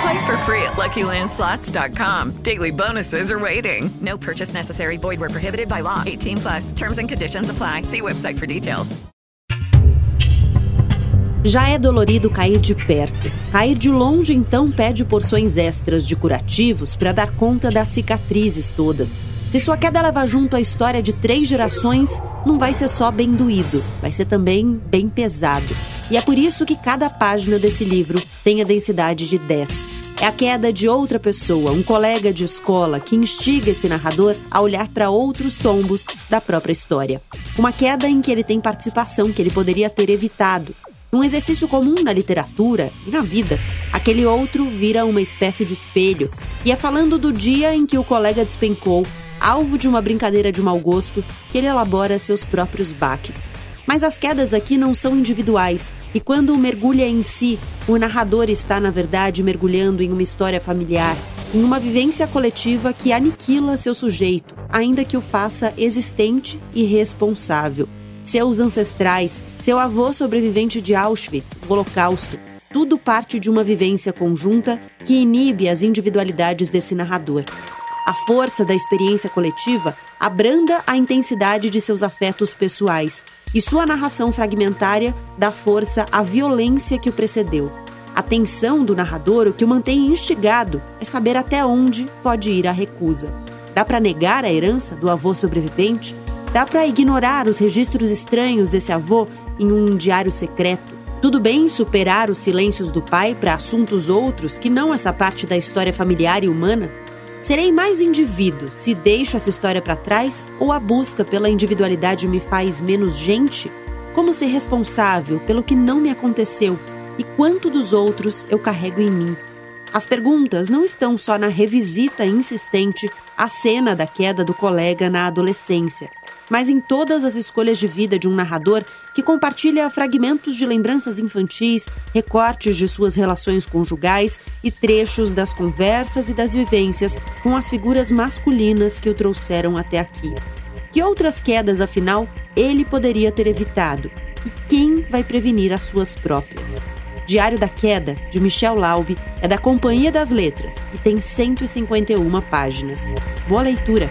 Play for free at LuckyLandSlots.com. Daily bonuses are waiting. No purchase necessary. Void where prohibited by law. 18 plus. Terms and conditions apply. See website for details. Já é dolorido cair de perto. Cair de longe, então, pede porções extras de curativos para dar conta das cicatrizes todas. Se sua queda leva junto a história de três gerações, não vai ser só bem doído, vai ser também bem pesado. E é por isso que cada página desse livro tem a densidade de 10. É a queda de outra pessoa, um colega de escola, que instiga esse narrador a olhar para outros tombos da própria história. Uma queda em que ele tem participação que ele poderia ter evitado. Num exercício comum na literatura e na vida, aquele outro vira uma espécie de espelho. E é falando do dia em que o colega despencou, alvo de uma brincadeira de mau gosto, que ele elabora seus próprios baques. Mas as quedas aqui não são individuais, e quando mergulha em si, o narrador está, na verdade, mergulhando em uma história familiar, em uma vivência coletiva que aniquila seu sujeito, ainda que o faça existente e responsável. Seus ancestrais, seu avô sobrevivente de Auschwitz, Holocausto, tudo parte de uma vivência conjunta que inibe as individualidades desse narrador. A força da experiência coletiva abranda a intensidade de seus afetos pessoais, e sua narração fragmentária dá força à violência que o precedeu. A tensão do narrador, o que o mantém instigado, é saber até onde pode ir a recusa. Dá para negar a herança do avô sobrevivente? Dá para ignorar os registros estranhos desse avô em um diário secreto? Tudo bem superar os silêncios do pai para assuntos outros que não essa parte da história familiar e humana? Serei mais indivíduo se deixo essa história para trás ou a busca pela individualidade me faz menos gente? Como ser responsável pelo que não me aconteceu e quanto dos outros eu carrego em mim? As perguntas não estão só na revisita insistente à cena da queda do colega na adolescência mas em todas as escolhas de vida de um narrador que compartilha fragmentos de lembranças infantis, recortes de suas relações conjugais e trechos das conversas e das vivências com as figuras masculinas que o trouxeram até aqui. Que outras quedas, afinal, ele poderia ter evitado? E quem vai prevenir as suas próprias? Diário da Queda, de Michel Laube, é da Companhia das Letras e tem 151 páginas. Boa leitura!